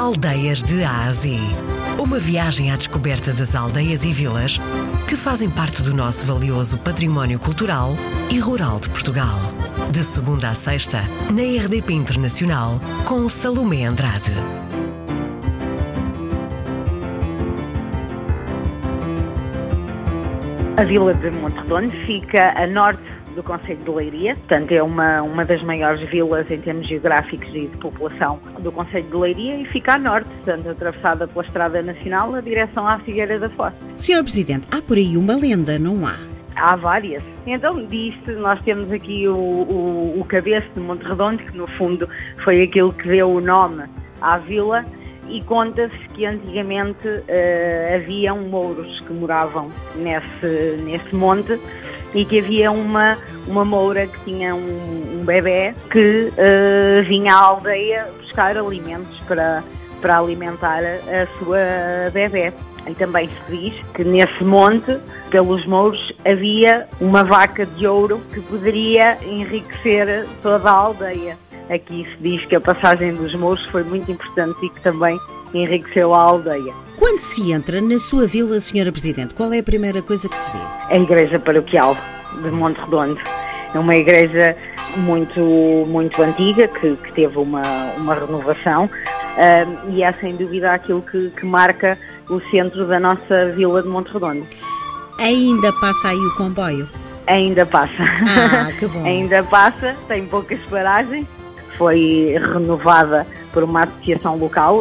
Aldeias de Ásia. Uma viagem à descoberta das aldeias e vilas que fazem parte do nosso valioso património cultural e rural de Portugal. De segunda a sexta, na RDP Internacional, com Salomé Andrade. A vila de Monte fica a norte do Conselho de Leiria, portanto é uma, uma das maiores vilas em termos geográficos e de população do Conselho de Leiria e fica a norte, portanto atravessada pela Estrada Nacional na direção à Figueira da Foz. Senhor Presidente, há por aí uma lenda, não há? Há várias. Então, disto, nós temos aqui o, o, o cabeço de Monte Redondo, que no fundo foi aquilo que deu o nome à vila, e conta-se que antigamente uh, haviam mouros que moravam nesse, nesse monte e que havia uma, uma moura que tinha um, um bebê que uh, vinha à aldeia buscar alimentos para, para alimentar a sua bebê. E também se diz que nesse monte, pelos mouros, havia uma vaca de ouro que poderia enriquecer toda a aldeia. Aqui se diz que a passagem dos mouros foi muito importante e que também enriqueceu a aldeia. Quando se entra na sua vila, Senhora Presidente, qual é a primeira coisa que se vê? A Igreja Paroquial de Monte Redondo. É uma igreja muito, muito antiga, que, que teve uma, uma renovação uh, e é sem dúvida aquilo que, que marca o centro da nossa vila de Monte Redondo. Ainda passa aí o comboio? Ainda passa. Ah, que bom. Ainda passa, tem poucas paragens. Foi renovada por uma associação local,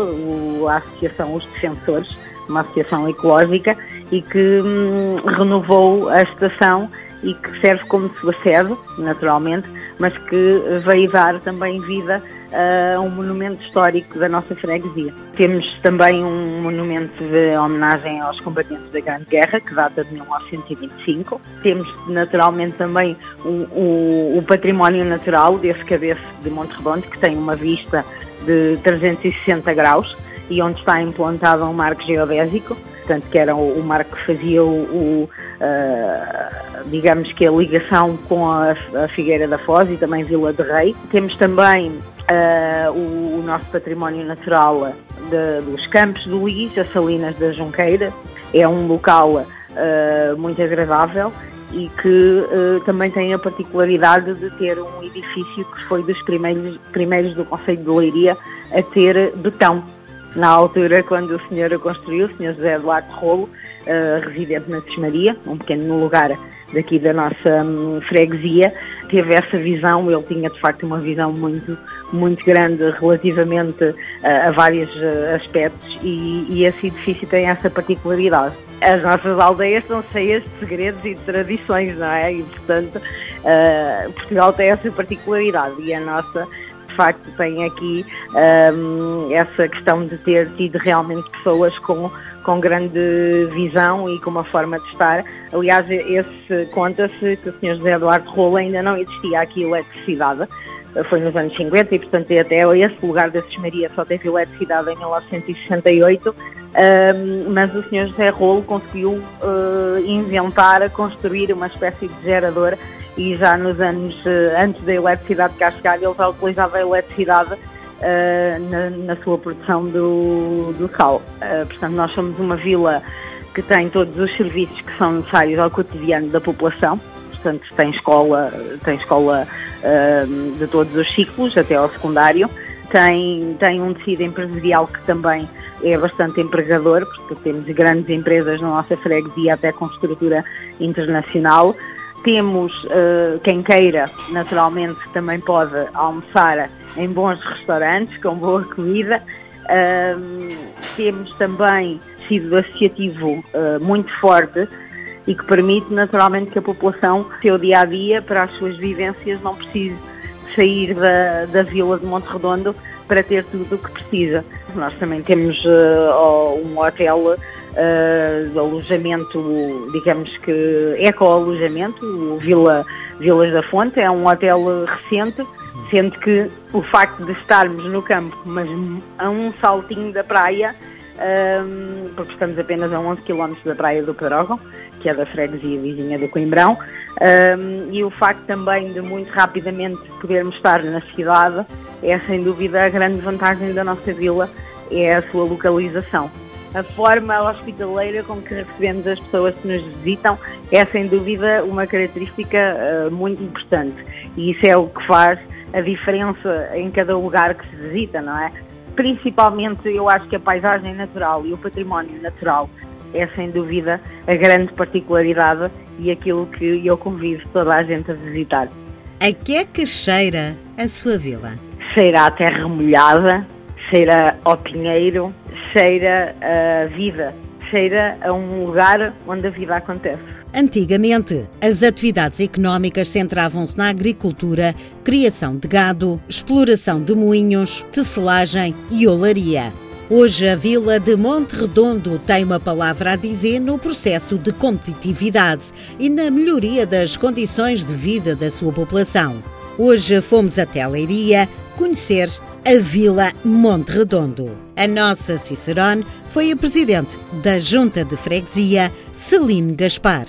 a Associação Os Defensores, uma associação ecológica, e que hum, renovou a estação e que serve como sua sede, naturalmente, mas que veio dar também vida a um monumento histórico da nossa freguesia. Temos também um monumento de homenagem aos combatentes da Grande Guerra, que data de 1925. Temos naturalmente também o, o, o património natural desse cabeço de Monte Redondo, que tem uma vista de 360 graus e onde está implantado um marco geodésico portanto, que era o, o marco que fazia o, o uh, digamos que a ligação com a, a, Figueira da Foz e também Vila de Rei. Temos também uh, o, o, nosso património natural de, dos Campos do Lis, as Salinas da Junqueira. É um local uh, muito agradável e que também tem a particularidade de ter um edifício que foi dos primeiros, primeiros do Conselho de Leiria a ter betão na altura, quando o senhor a construiu, o senhor José Eduardo Rolo, uh, residente na Cismaria, um pequeno lugar daqui da nossa um, freguesia, teve essa visão, ele tinha de facto uma visão muito, muito grande relativamente uh, a vários uh, aspectos e, e esse edifício tem essa particularidade. As nossas aldeias são cheias de segredos e de tradições, não é? E portanto, uh, Portugal tem essa particularidade e a nossa facto tem aqui um, essa questão de ter tido realmente pessoas com, com grande visão e com uma forma de estar. Aliás, esse conta-se que o Sr. José Eduardo Rola ainda não existia aqui eletricidade foi nos anos 50 e, portanto, até esse lugar da Cismaria só teve eletricidade em 1968, um, mas o Sr. José Rolo conseguiu uh, inventar, construir uma espécie de gerador e já nos anos uh, antes da eletricidade cá chegar, ele já utilizava a eletricidade uh, na, na, sua produção do, do sal. portanto, nós somos uma vila que tem todos os serviços que são necessários ao cotidiano da população, portanto tem escola, tem escola uh, de todos os ciclos, até ao secundário, tem, tem um tecido empresarial que também é bastante empregador, porque temos grandes empresas na nossa freguesia, até com estrutura internacional. Temos uh, quem queira, naturalmente, também pode almoçar em bons restaurantes, com boa comida. Uh, temos também tecido associativo uh, muito forte e que permite naturalmente que a população, seu dia a dia, para as suas vivências, não precise sair da, da vila de Monte Redondo para ter tudo o que precisa. Nós também temos uh, um hotel uh, alojamento, digamos que eco-alojamento, o Vila, Vilas da Fonte, é um hotel recente, sendo que o facto de estarmos no campo, mas a um saltinho da praia, um, porque estamos apenas a 11 km da praia do Pedrógão, que é da freguesia vizinha do Coimbrão, um, e o facto também de muito rapidamente podermos estar na cidade é sem dúvida a grande vantagem da nossa vila, é a sua localização. A forma hospitaleira com que recebemos as pessoas que nos visitam é sem dúvida uma característica uh, muito importante e isso é o que faz a diferença em cada lugar que se visita, não é? Principalmente eu acho que a paisagem natural e o património natural é sem dúvida a grande particularidade e aquilo que eu convido toda a gente a visitar. A que é que cheira a sua vila? Cheira à terra molhada, cheira ao pinheiro, cheira a vida, cheira a um lugar onde a vida acontece. Antigamente, as atividades económicas centravam-se na agricultura, criação de gado, exploração de moinhos, tecelagem e olaria. Hoje, a vila de Monte Redondo tem uma palavra a dizer no processo de competitividade e na melhoria das condições de vida da sua população. Hoje fomos até Leiria conhecer a Vila Monte Redondo. A nossa Cicerone foi a presidente da Junta de Freguesia, Celine Gaspar.